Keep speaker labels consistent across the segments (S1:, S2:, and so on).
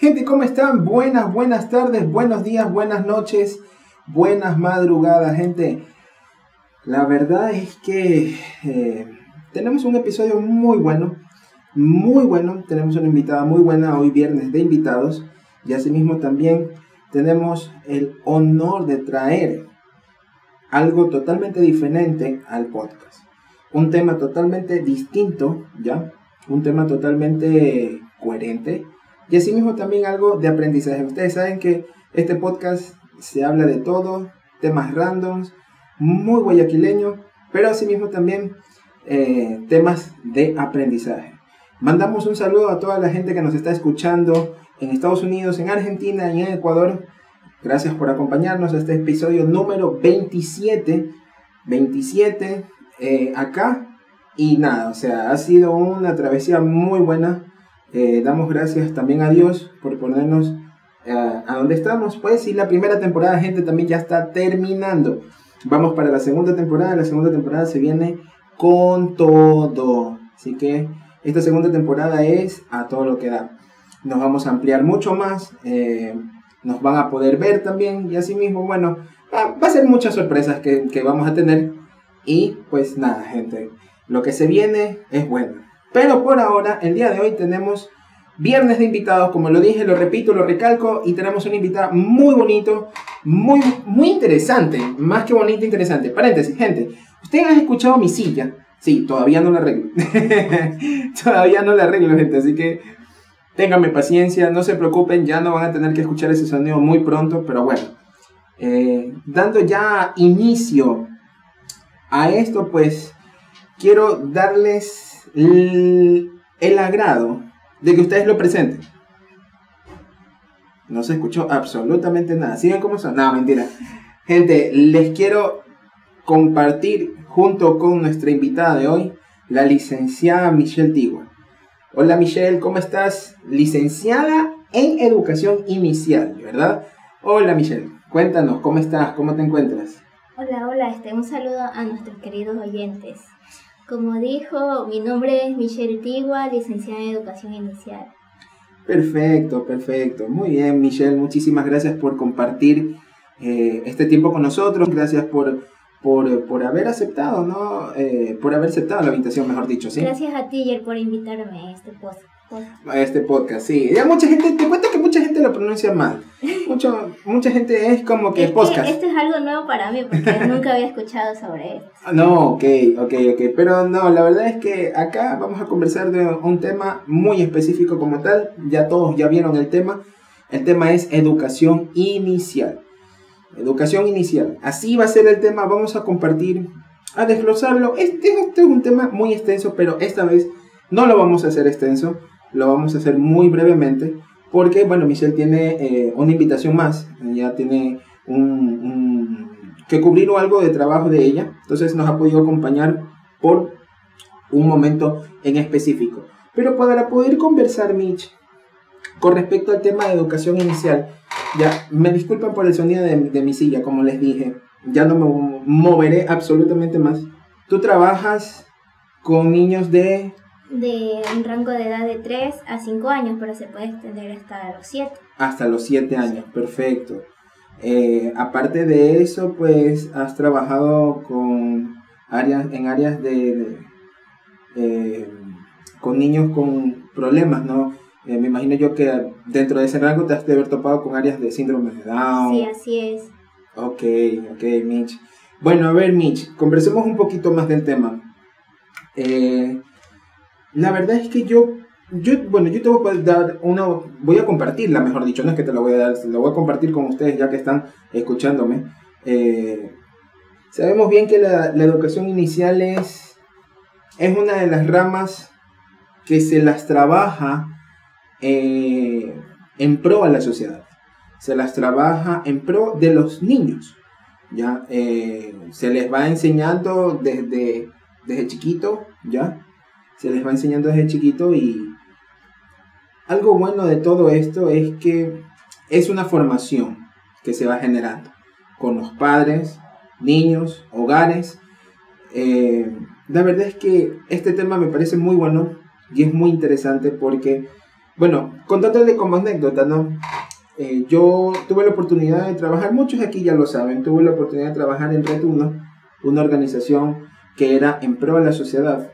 S1: Gente, ¿cómo están? Buenas, buenas tardes, buenos días, buenas noches, buenas madrugadas, gente. La verdad es que eh, tenemos un episodio muy bueno, muy bueno. Tenemos una invitada muy buena hoy viernes de invitados y asimismo también tenemos el honor de traer algo totalmente diferente al podcast. Un tema totalmente distinto, ¿ya? Un tema totalmente coherente y asimismo también algo de aprendizaje. Ustedes saben que este podcast se habla de todo, temas randoms, muy guayaquileño, pero asimismo también eh, temas de aprendizaje. Mandamos un saludo a toda la gente que nos está escuchando en Estados Unidos, en Argentina y en Ecuador. Gracias por acompañarnos a este episodio número 27. 27 eh, acá. Y nada, o sea, ha sido una travesía muy buena eh, damos gracias también a Dios por ponernos eh, a donde estamos. Pues y la primera temporada, gente, también ya está terminando. Vamos para la segunda temporada. La segunda temporada se viene con todo. Así que esta segunda temporada es a todo lo que da. Nos vamos a ampliar mucho más. Eh, nos van a poder ver también. Y así mismo, bueno, va, va a ser muchas sorpresas que, que vamos a tener. Y pues nada, gente. Lo que se viene es bueno. Pero por ahora, el día de hoy tenemos viernes de invitados, como lo dije, lo repito, lo recalco, y tenemos una invitada muy bonito, muy, muy interesante, más que bonito, interesante. Paréntesis, gente, ¿ustedes han escuchado mi silla? Sí, todavía no la arreglo. todavía no la arreglo, gente, así que ténganme paciencia, no se preocupen, ya no van a tener que escuchar ese sonido muy pronto, pero bueno. Eh, dando ya inicio a esto, pues quiero darles el, agrado de que ustedes lo presenten. No se escuchó absolutamente nada. ¿Siguen cómo son? No, mentira. Gente, les quiero compartir junto con nuestra invitada de hoy, la licenciada Michelle Tigua. Hola Michelle, ¿cómo estás? Licenciada en Educación Inicial, ¿verdad? Hola Michelle, cuéntanos, ¿cómo estás? ¿Cómo te encuentras?
S2: Hola, hola, este, un saludo a nuestros queridos oyentes. Como dijo, mi nombre es Michelle Tigua, licenciada en Educación Inicial.
S1: Perfecto, perfecto. Muy bien, Michelle, muchísimas gracias por compartir eh, este tiempo con nosotros. Gracias por, por, haber aceptado, ¿no? Eh, por haber aceptado la invitación, mejor dicho, ¿sí?
S2: Gracias a ti, por invitarme a este podcast
S1: a este podcast, sí. Ya mucha gente, te cuento que mucha gente lo pronuncia mal. Mucho, mucha gente es como que
S2: es
S1: podcast.
S2: esto es algo nuevo para mí porque nunca había escuchado sobre esto.
S1: Ah, no, ok, ok, ok. Pero no, la verdad es que acá vamos a conversar de un tema muy específico como tal. Ya todos ya vieron el tema. El tema es educación inicial. Educación inicial. Así va a ser el tema. Vamos a compartir, a desglosarlo. Este, este es un tema muy extenso, pero esta vez no lo vamos a hacer extenso lo vamos a hacer muy brevemente porque, bueno, Michelle tiene eh, una invitación más, ya tiene un, que cubrir algo de trabajo de ella, entonces nos ha podido acompañar por un momento en específico. Pero para poder conversar, Mitch, con respecto al tema de educación inicial, ya me disculpan por el sonido de mi silla, como les dije, ya no me moveré absolutamente más. Tú trabajas con niños de
S2: de un rango de edad de 3 a 5 años, pero se puede extender hasta los 7.
S1: Hasta los 7 años, perfecto. Eh, aparte de eso, pues has trabajado con áreas, en áreas de, eh, con niños con problemas, ¿no? Eh, me imagino yo que dentro de ese rango te has de haber topado con áreas de síndrome de Down.
S2: Sí, así es.
S1: Ok, ok, Mitch. Bueno, a ver, Mitch, conversemos un poquito más del tema. Eh, la verdad es que yo, yo, bueno, yo te voy a dar una, voy a compartirla, mejor dicho, no es que te la voy a dar, la voy a compartir con ustedes ya que están escuchándome. Eh, sabemos bien que la, educación inicial es, es una de las ramas que se las trabaja eh, en pro a la sociedad. Se las trabaja en pro de los niños. ¿ya? Eh, se les va enseñando desde, desde chiquito, ¿ya? Se les va enseñando desde chiquito y algo bueno de todo esto es que es una formación que se va generando con los padres, niños, hogares. Eh, la verdad es que este tema me parece muy bueno y es muy interesante porque, Bueno, contándole como anécdota, ¿no? Eh, yo tuve la oportunidad de trabajar, muchos aquí ya lo saben, tuve la oportunidad de trabajar en Red 1, una organización que era en pro de la sociedad.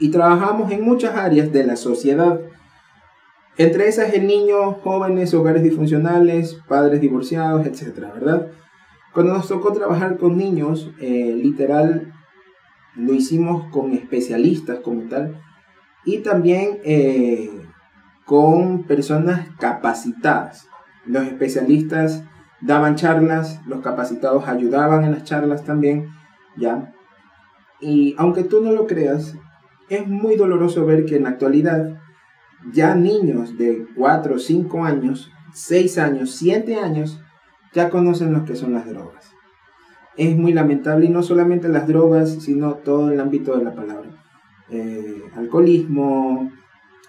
S1: Y trabajamos en muchas áreas de la sociedad. Entre esas el niño, jóvenes, hogares disfuncionales, padres divorciados, etcétera, ¿verdad? Cuando nos tocó trabajar con niños, eh, literal, lo hicimos con especialistas como tal y también eh, con personas capacitadas. Los especialistas daban charlas, los capacitados ayudaban en las charlas también, ¿ya? Y aunque tú no lo creas, es muy doloroso ver que en la actualidad ya niños de 4, 5 años, 6 años, 7 años, ya conocen lo que son las drogas. Es muy lamentable y no solamente las drogas, sino todo el ámbito de la palabra. Eh, alcoholismo,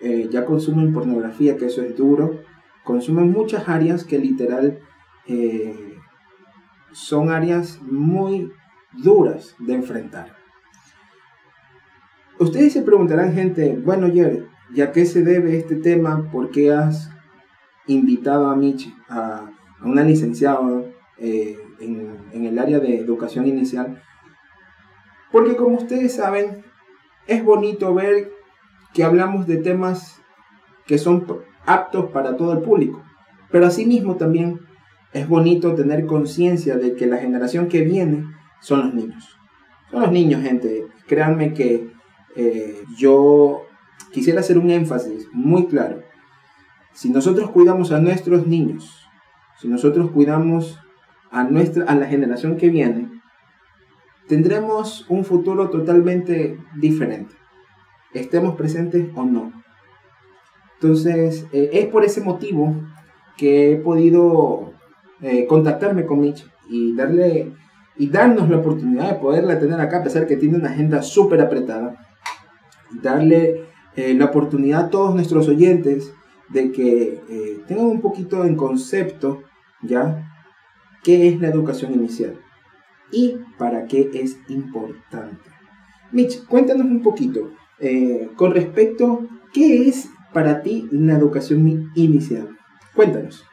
S1: eh, ya consumen pornografía, que eso es duro, consumen muchas áreas que literal eh, son áreas muy duras de enfrentar. Ustedes se preguntarán, gente, bueno, Jerry, ¿ya qué se debe este tema? ¿Por qué has invitado a Mitch, a, una licenciada eh, en, en el área de educación inicial? Porque como ustedes saben, es bonito ver que hablamos de temas que son aptos para todo el público, pero asimismo también es bonito tener conciencia de que la generación que viene son los niños. Son los niños, gente. Créanme que eh, yo quisiera hacer un énfasis muy claro. Si nosotros cuidamos a nuestros niños, si nosotros cuidamos a, nuestra, a la generación que viene, tendremos un futuro totalmente diferente, estemos presentes o no. Entonces, eh, es por ese motivo que he podido eh, contactarme con Mitch y darle y darnos la oportunidad de poderla tener acá, a pesar que tiene una agenda súper apretada darle eh, la oportunidad a todos nuestros oyentes de que eh, tengan un poquito en concepto ya qué es la educación inicial y para qué es importante. Mitch, cuéntanos un poquito eh, con respecto qué es para ti la educación inicial. Cuéntanos.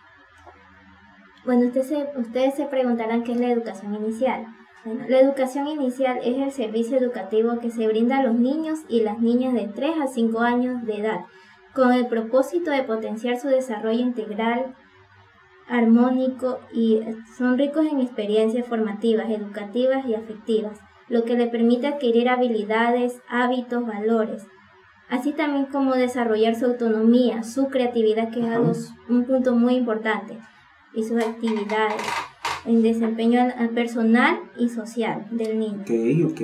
S2: Bueno, ustedes ustedes se preguntarán qué es la educación inicial la educación inicial es el servicio educativo que se brinda a los niños y las niñas de 3 a 5 años de edad, con el propósito de potenciar su desarrollo integral, armónico y son ricos en experiencias formativas, educativas y afectivas, lo que le permite adquirir habilidades, hábitos, valores, así también como desarrollar su autonomía, su creatividad, que es un punto muy importante, y sus actividades en desempeño personal y social del niño.
S1: Ok, ok.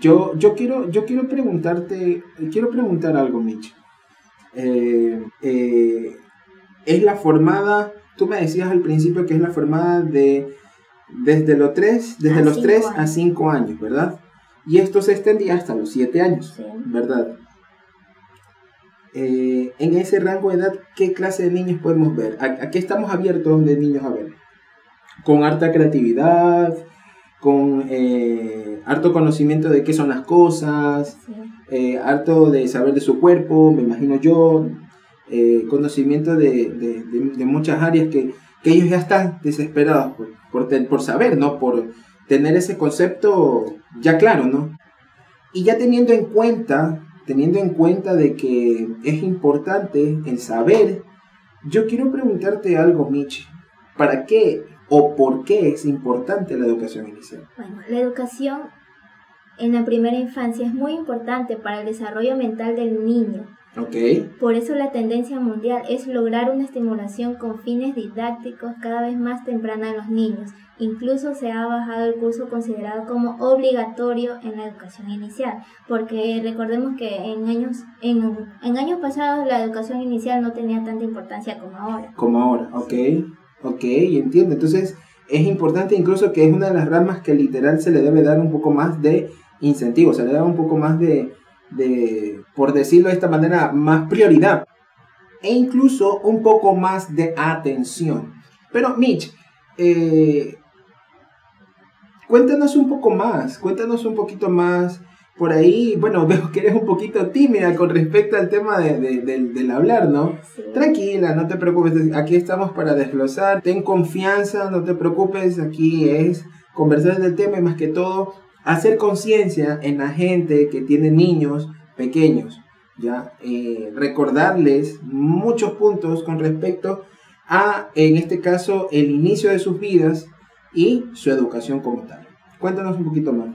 S1: Yo, yo, quiero, yo quiero preguntarte, quiero preguntar algo, Mitch. Eh, eh, es la formada, tú me decías al principio que es la formada de desde los 3, desde los 3 a 5 años, ¿verdad? Y esto se extendía hasta los 7 años, ¿verdad? Eh, en ese rango de edad, ¿qué clase de niños podemos ver? ¿A, qué estamos abiertos de niños a ver? Con harta creatividad, con eh, harto conocimiento de qué son las cosas, eh, harto de saber de su cuerpo, me imagino yo, eh, conocimiento de, muchas áreas que, ellos ya están desesperados por, por, saber, ¿no? Por tener ese concepto ya claro, ¿no? Y ya teniendo en cuenta, teniendo en cuenta de que es importante el saber, yo quiero preguntarte algo, Mitch. ¿Para qué o por qué es importante la educación inicial?
S2: Bueno, la educación en la primera infancia es muy importante para el desarrollo mental del niño.
S1: Okay.
S2: Por eso la tendencia mundial es lograr una estimulación con fines didácticos cada vez más temprana en los niños. Incluso se ha bajado el curso considerado como obligatorio en la educación inicial, porque recordemos que en años, en, en años pasados la educación inicial no tenía tanta importancia como ahora.
S1: Como ahora, ok. Ok, entiendo. Entonces es importante incluso que es una de las ramas que literal se le debe dar un poco más de incentivo, se le da un poco más de, de, por decirlo de esta manera, más prioridad. E incluso un poco más de atención. Pero Mitch, eh, cuéntanos un poco más, cuéntanos un poquito más por ahí, bueno, veo que eres un poquito tímida con respecto al tema de, del hablar, ¿no? Tranquila, no te preocupes, aquí estamos para desglosar, ten confianza, no te preocupes, aquí es conversar del tema y más que todo hacer conciencia en la gente que tiene niños pequeños, ya eh, recordarles muchos puntos con respecto a, en este caso, el inicio de sus vidas y su educación como tal. Cuéntanos un poquito más,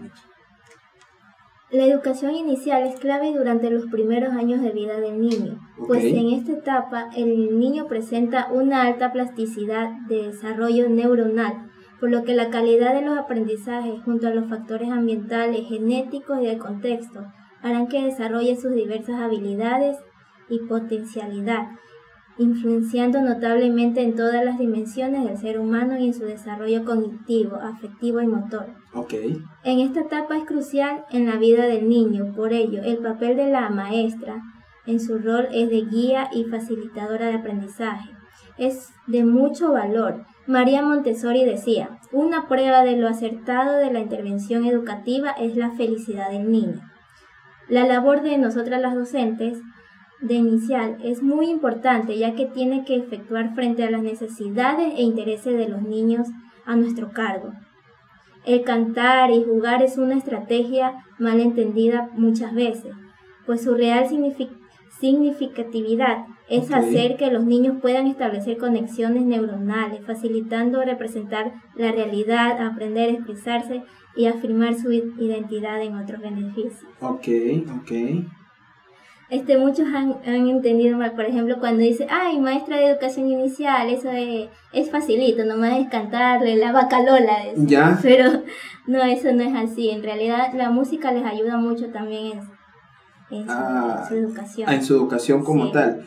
S2: La educación inicial es clave durante los primeros años de vida del niño, pues en esta etapa el niño presenta una alta plasticidad de desarrollo neuronal, por lo que la calidad de los aprendizajes junto a los factores ambientales, genéticos y de contexto harán que desarrolle sus diversas habilidades y potencialidad, influenciando notablemente en todas las dimensiones del ser humano y en su desarrollo cognitivo, afectivo y motor.
S1: Okay.
S2: En esta etapa es crucial en la vida del niño, por ello el papel de la maestra en su rol es de guía y facilitadora de aprendizaje. Es de mucho valor. María Montessori decía, una prueba de lo acertado de la intervención educativa es la felicidad del niño. La labor de nosotras las docentes de inicial es muy importante ya que tiene que efectuar frente a las necesidades e intereses de los niños a nuestro cargo. El cantar y jugar es una estrategia mal entendida muchas veces, pues su real significatividad es hacer que los niños puedan establecer conexiones neuronales, facilitando representar la realidad, aprender a expresarse y afirmar su identidad en otros beneficios.
S1: Ok, ok
S2: este, muchos han, entendido mal, por ejemplo, cuando dice, ay, maestra de educación inicial, eso es, es facilito, nomás es cantarle la vaca Lola.
S1: Ya.
S2: Pero no, eso no es así. En realidad, la música les ayuda mucho también en, su, ah, educación.
S1: En su educación como tal.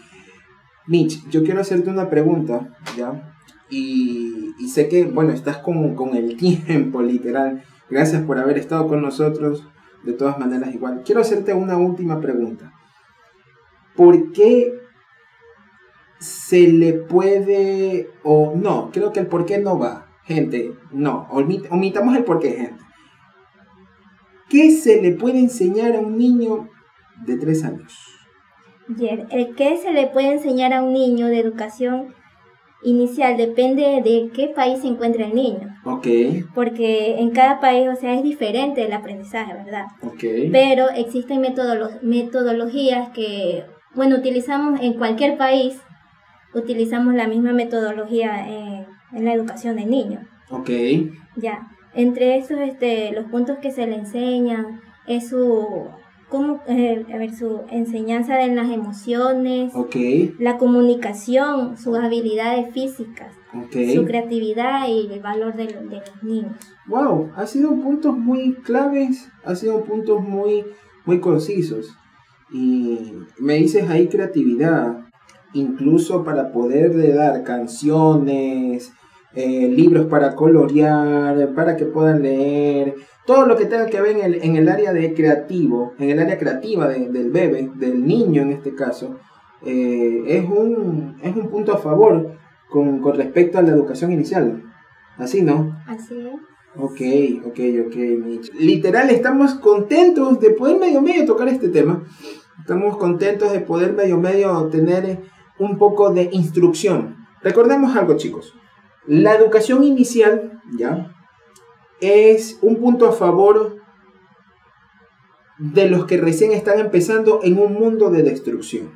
S1: Mitch, yo quiero hacerte una pregunta, ¿ya? Y, y sé que, bueno, estás con, con el tiempo, literal. Gracias por haber estado con nosotros. De todas maneras, igual. Quiero hacerte una última pregunta. ¿Por qué se le puede, o no, creo que el por qué no va, gente, no, omitamos el por qué, gente. ¿Qué se le puede enseñar a un niño de tres años?
S2: El qué se le puede enseñar a un niño de educación inicial depende de qué país se encuentra el niño.
S1: Ok.
S2: Porque en cada país, o sea, es diferente el aprendizaje, ¿verdad?
S1: Ok.
S2: Pero existen metodologías que bueno, utilizamos en cualquier país, utilizamos la misma metodología en, la educación de niños.
S1: Ok.
S2: Ya. Entre esos, este, los puntos que se le enseñan es su, cómo, eh, a ver, su enseñanza de las emociones,
S1: okay.
S2: la comunicación, sus habilidades físicas,
S1: okay.
S2: su creatividad y el valor de, de los niños.
S1: Wow, ha sido puntos muy claves, ha sido puntos muy, muy concisos. Y me dices ahí creatividad, incluso para poder dar canciones, eh, libros para colorear, para que puedan leer, todo lo que tenga que ver en el, en el área de creativo, en el área creativa del bebé, del niño en este caso, eh, es, un, es un punto a favor con, con respecto a la educación inicial. Así, ¿no?
S2: Así es.
S1: Ok, ok, ok, Mitch. Literal, estamos contentos de poder medio medio tocar este tema. Estamos contentos de poder medio medio tener un poco de instrucción. Recordemos algo, chicos. La educación inicial, ¿ya? Es un punto a favor de los que recién están empezando en un mundo de destrucción.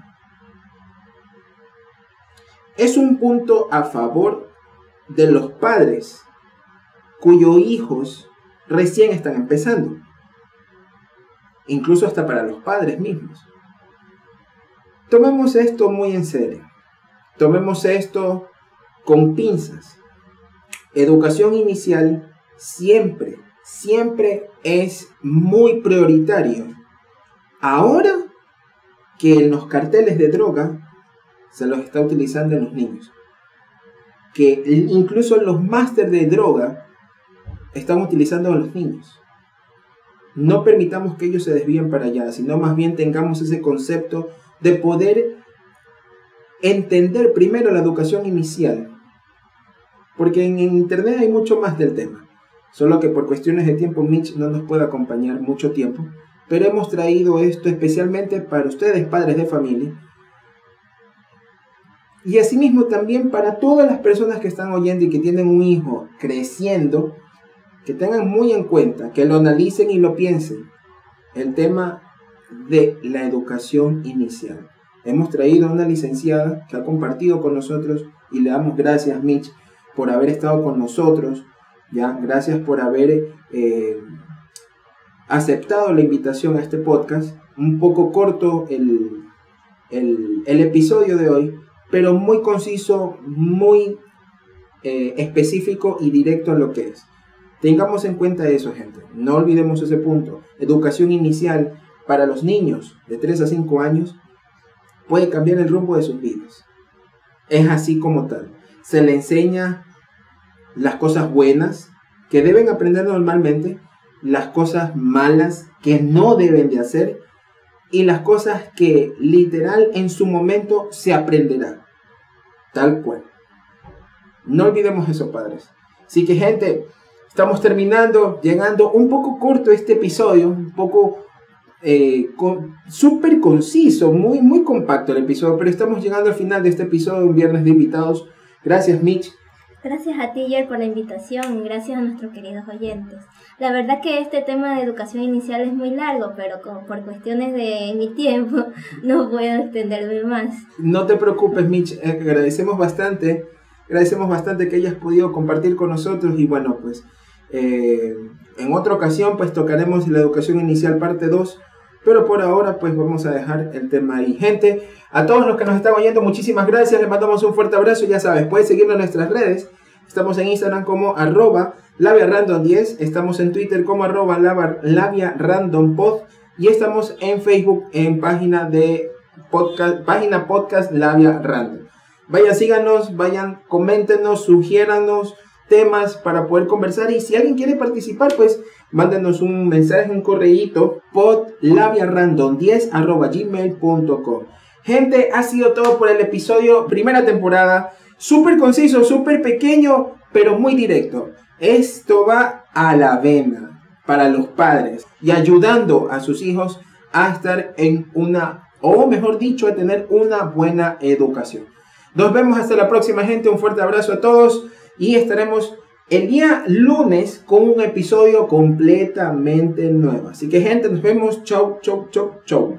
S1: Es un punto a favor de los padres cuyos hijos recién están empezando. Incluso hasta para los padres mismos. Tomemos esto muy en serio. Tomemos esto con pinzas. Educación inicial siempre, siempre es muy prioritario. Ahora que en los carteles de droga se los está utilizando en los niños. Que incluso los máster de droga están utilizando a los niños. No permitamos que ellos se desvíen para allá, sino más bien tengamos ese concepto de poder entender primero la educación inicial. Porque en internet hay mucho más del tema. Solo que por cuestiones de tiempo Mitch no nos puede acompañar mucho tiempo. pero hemos traído esto especialmente para ustedes, padres de familia. Y asimismo también para todas las personas que están oyendo y que tienen un hijo creciendo, que tengan muy en cuenta, que lo analicen y lo piensen, el tema de la educación inicial. Hemos traído a una licenciada que ha compartido con nosotros y le damos gracias, Mitch, por haber estado con nosotros. Ya, gracias por haber eh, aceptado la invitación a este podcast. Un poco corto el, el, episodio de hoy, pero muy conciso, muy eh, específico y directo en lo que es. Tengamos en cuenta eso, gente. No olvidemos ese punto. Educación inicial para los niños de 3 a 5 años puede cambiar el rumbo de sus vidas. Es así como tal. Se le enseña las cosas buenas que deben aprender normalmente, las cosas malas que no deben de hacer y las cosas que literal en su momento se aprenderá. Tal cual. No olvidemos eso, padres. Así que gente, estamos terminando, llegando un poco corto este episodio, un poco eh, súper conciso, muy, muy compacto el episodio, pero estamos llegando al final de este episodio, un viernes de invitados. Gracias, Mitch.
S2: Gracias a ti, Yer, por la invitación y gracias a nuestros queridos oyentes. La verdad que este tema de educación inicial es muy largo, pero como por cuestiones de mi tiempo no puedo extenderme más.
S1: No te preocupes, Mitch, eh, agradecemos bastante, agradecemos bastante que hayas podido compartir con nosotros y bueno, pues eh, en otra ocasión pues tocaremos la educación inicial parte 2 pero por ahora, pues vamos a dejar el tema ahí. Gente, a todos los que nos están oyendo, muchísimas gracias. Les mandamos un fuerte abrazo. Ya sabes, puedes seguirnos en nuestras redes. Estamos en Instagram como arroba labiarandom10. Estamos en Twitter como arroba labiarandompod. Y estamos en Facebook en página de podcast, página podcast Random. Vayan, síganos, vayan, coméntenos, sugiéranos temas para poder conversar y si alguien quiere participar, pues mándenos un mensaje, un correíto podlabiarandom10 arroba gmail.com. Gente, ha sido todo por el episodio primera temporada. Súper conciso, súper pequeño, pero muy directo. Esto va a la vena para los padres y ayudando a sus hijos a estar en una, o mejor dicho, a tener una buena educación. Nos vemos hasta la próxima, gente. Un fuerte abrazo a todos y estaremos el día lunes con un episodio completamente nuevo. Así que gente, nos vemos. Chau, chau, chau, chau.